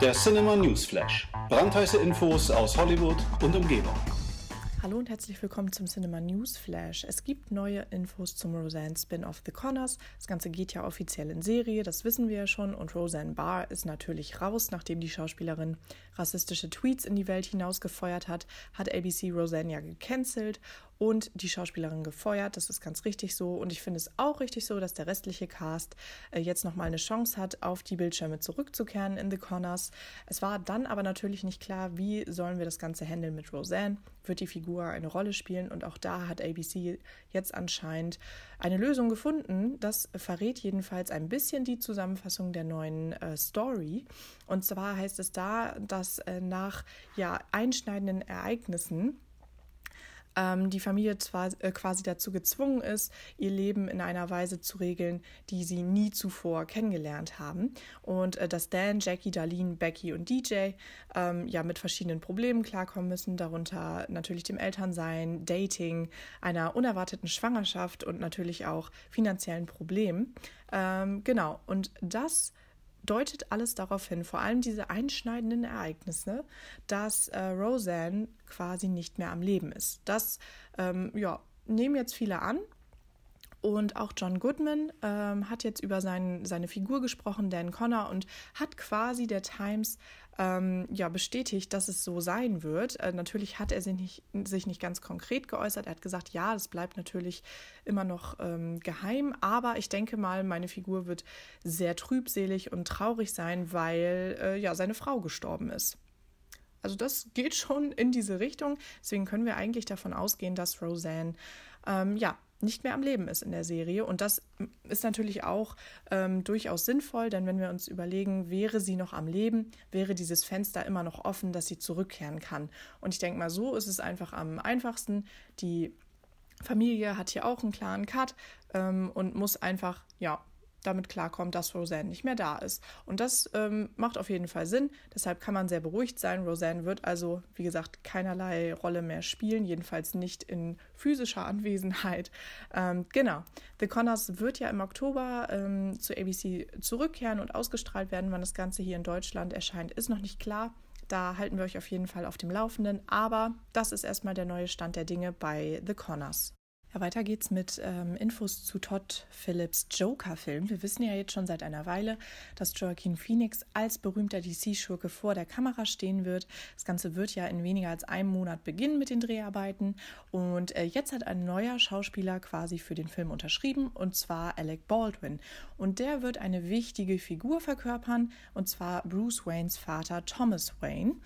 Der Cinema News Flash. Brandheiße Infos aus Hollywood und Umgebung. Hallo und herzlich willkommen zum Cinema News Flash. Es gibt neue Infos zum Roseanne Spin-off The Connors. Das Ganze geht ja offiziell in Serie, das wissen wir ja schon. Und Roseanne Barr ist natürlich raus, nachdem die Schauspielerin rassistische Tweets in die Welt hinausgefeuert hat, hat ABC Roseanne ja gecancelt und die Schauspielerin gefeuert. Das ist ganz richtig so. Und ich finde es auch richtig so, dass der restliche Cast äh, jetzt nochmal eine Chance hat, auf die Bildschirme zurückzukehren in The Connors. Es war dann aber natürlich nicht klar, wie sollen wir das Ganze handeln mit Roseanne. Wird die Figur eine Rolle spielen? Und auch da hat ABC jetzt anscheinend eine Lösung gefunden. Das verrät jedenfalls ein bisschen die Zusammenfassung der neuen äh, Story. Und zwar heißt es da, dass äh, nach ja, einschneidenden Ereignissen ähm, die Familie zwar äh, quasi dazu gezwungen ist, ihr Leben in einer Weise zu regeln, die sie nie zuvor kennengelernt haben. Und äh, dass Dan, Jackie, Darlene, Becky und DJ ähm, ja mit verschiedenen Problemen klarkommen müssen, darunter natürlich dem Elternsein, Dating, einer unerwarteten Schwangerschaft und natürlich auch finanziellen Problemen. Ähm, genau, und das deutet alles darauf hin, vor allem diese einschneidenden Ereignisse, dass äh, Roseanne quasi nicht mehr am Leben ist. Das ähm, ja, nehmen jetzt viele an, und auch John Goodman ähm, hat jetzt über sein, seine Figur gesprochen, Dan Connor, und hat quasi der Times ähm, ja, bestätigt, dass es so sein wird. Äh, natürlich hat er sich nicht, sich nicht ganz konkret geäußert. Er hat gesagt, ja, das bleibt natürlich immer noch ähm, geheim, aber ich denke mal, meine Figur wird sehr trübselig und traurig sein, weil äh, ja seine Frau gestorben ist. Also das geht schon in diese Richtung. Deswegen können wir eigentlich davon ausgehen, dass Roseanne ähm, ja nicht mehr am Leben ist in der Serie. Und das ist natürlich auch ähm, durchaus sinnvoll, denn wenn wir uns überlegen, wäre sie noch am Leben, wäre dieses Fenster immer noch offen, dass sie zurückkehren kann. Und ich denke mal, so ist es einfach am einfachsten. Die Familie hat hier auch einen klaren Cut ähm, und muss einfach, ja, damit klarkommt, dass Roseanne nicht mehr da ist. Und das ähm, macht auf jeden Fall Sinn. Deshalb kann man sehr beruhigt sein. Roseanne wird also, wie gesagt, keinerlei Rolle mehr spielen, jedenfalls nicht in physischer Anwesenheit. Ähm, genau. The Connors wird ja im Oktober ähm, zu ABC zurückkehren und ausgestrahlt werden. Wann das Ganze hier in Deutschland erscheint, ist noch nicht klar. Da halten wir euch auf jeden Fall auf dem Laufenden. Aber das ist erstmal der neue Stand der Dinge bei The Connors. Ja, weiter geht's mit ähm, Infos zu Todd Phillips Joker-Film. Wir wissen ja jetzt schon seit einer Weile, dass Joaquin Phoenix als berühmter DC-Schurke vor der Kamera stehen wird. Das Ganze wird ja in weniger als einem Monat beginnen mit den Dreharbeiten. Und äh, jetzt hat ein neuer Schauspieler quasi für den Film unterschrieben, und zwar Alec Baldwin. Und der wird eine wichtige Figur verkörpern, und zwar Bruce Waynes Vater Thomas Wayne.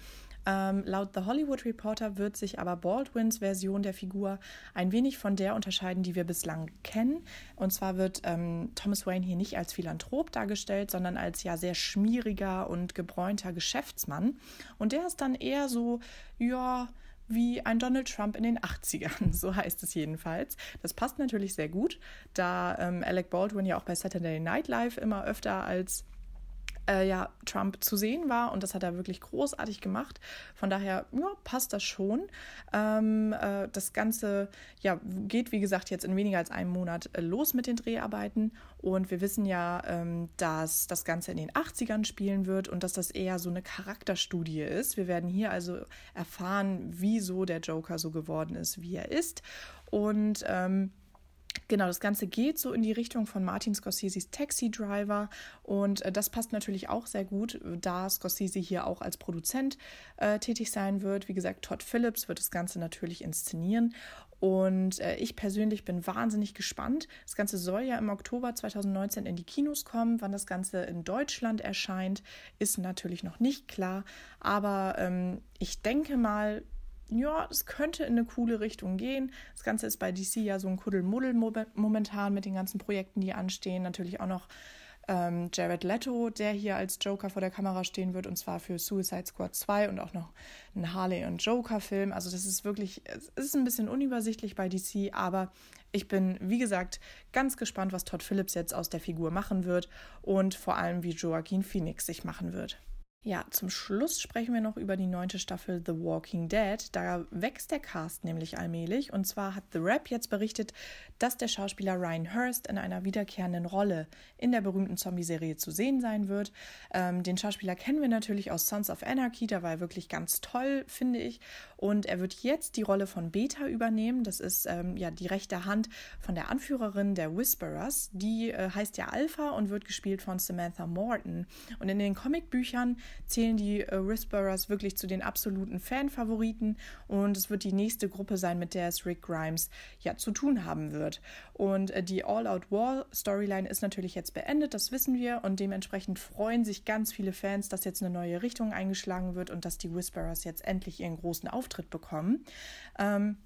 Ähm, laut The Hollywood Reporter wird sich aber Baldwins Version der Figur ein wenig von der unterscheiden, die wir bislang kennen. Und zwar wird ähm, Thomas Wayne hier nicht als Philanthrop dargestellt, sondern als ja sehr schmieriger und gebräunter Geschäftsmann. Und der ist dann eher so, ja, wie ein Donald Trump in den 80ern, so heißt es jedenfalls. Das passt natürlich sehr gut, da ähm, Alec Baldwin ja auch bei Saturday Night Live immer öfter als äh, ja, Trump zu sehen war und das hat er wirklich großartig gemacht. Von daher ja, passt das schon. Ähm, äh, das Ganze ja, geht, wie gesagt, jetzt in weniger als einem Monat äh, los mit den Dreharbeiten und wir wissen ja, ähm, dass das Ganze in den 80ern spielen wird und dass das eher so eine Charakterstudie ist. Wir werden hier also erfahren, wieso der Joker so geworden ist, wie er ist. Und ähm, Genau, das Ganze geht so in die Richtung von Martin Scorseses Taxi Driver und äh, das passt natürlich auch sehr gut, da Scorsese hier auch als Produzent äh, tätig sein wird. Wie gesagt, Todd Phillips wird das Ganze natürlich inszenieren und äh, ich persönlich bin wahnsinnig gespannt. Das Ganze soll ja im Oktober 2019 in die Kinos kommen. Wann das Ganze in Deutschland erscheint, ist natürlich noch nicht klar. Aber ähm, ich denke mal, ja, es könnte in eine coole Richtung gehen. Das Ganze ist bei DC ja so ein Kuddelmuddel momentan mit den ganzen Projekten, die anstehen. Natürlich auch noch ähm, Jared Leto, der hier als Joker vor der Kamera stehen wird, und zwar für Suicide Squad 2 und auch noch ein Harley und Joker-Film. Also das ist wirklich, es ist ein bisschen unübersichtlich bei DC, aber ich bin, wie gesagt, ganz gespannt, was Todd Phillips jetzt aus der Figur machen wird und vor allem, wie Joaquin Phoenix sich machen wird. Ja, zum Schluss sprechen wir noch über die neunte Staffel The Walking Dead. Da wächst der Cast nämlich allmählich. Und zwar hat The Rap jetzt berichtet, dass der Schauspieler Ryan Hurst in einer wiederkehrenden Rolle in der berühmten Zombie-Serie zu sehen sein wird. Ähm, den Schauspieler kennen wir natürlich aus Sons of Anarchy. Da war wirklich ganz toll, finde ich. Und er wird jetzt die Rolle von Beta übernehmen. Das ist ähm, ja die rechte Hand von der Anführerin der Whisperers. Die äh, heißt ja Alpha und wird gespielt von Samantha Morton. Und in den Comicbüchern zählen die äh, Whisperers wirklich zu den absoluten Fanfavoriten und es wird die nächste Gruppe sein, mit der es Rick Grimes ja zu tun haben wird. Und äh, die All-Out War Storyline ist natürlich jetzt beendet, das wissen wir und dementsprechend freuen sich ganz viele Fans, dass jetzt eine neue Richtung eingeschlagen wird und dass die Whisperers jetzt endlich ihren großen Auftritt bekommen. Ähm,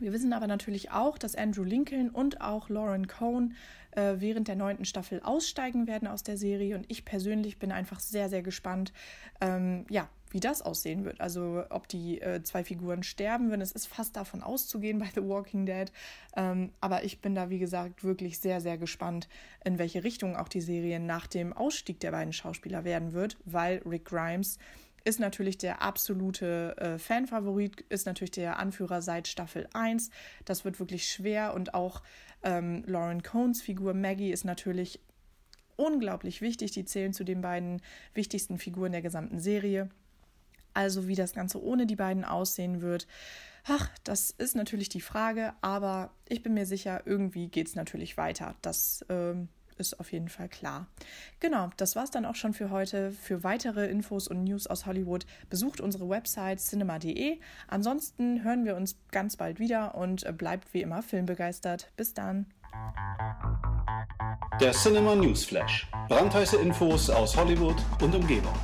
wir wissen aber natürlich auch, dass Andrew Lincoln und auch Lauren Cohn äh, während der neunten Staffel aussteigen werden aus der Serie. Und ich persönlich bin einfach sehr, sehr gespannt, ähm, ja, wie das aussehen wird. Also ob die äh, zwei Figuren sterben würden. Es ist fast davon auszugehen bei The Walking Dead. Ähm, aber ich bin da, wie gesagt, wirklich sehr, sehr gespannt, in welche Richtung auch die Serie nach dem Ausstieg der beiden Schauspieler werden wird, weil Rick Grimes ist natürlich der absolute äh, Fanfavorit, ist natürlich der Anführer seit Staffel 1. Das wird wirklich schwer und auch ähm, Lauren Cohns Figur Maggie ist natürlich unglaublich wichtig. Die zählen zu den beiden wichtigsten Figuren der gesamten Serie. Also wie das Ganze ohne die beiden aussehen wird. Ach, das ist natürlich die Frage, aber ich bin mir sicher, irgendwie geht es natürlich weiter. Das ähm, ist auf jeden Fall klar. Genau, das war es dann auch schon für heute. Für weitere Infos und News aus Hollywood besucht unsere Website cinema.de. Ansonsten hören wir uns ganz bald wieder und bleibt wie immer filmbegeistert. Bis dann. Der Cinema News Flash. Brandheiße Infos aus Hollywood und Umgebung.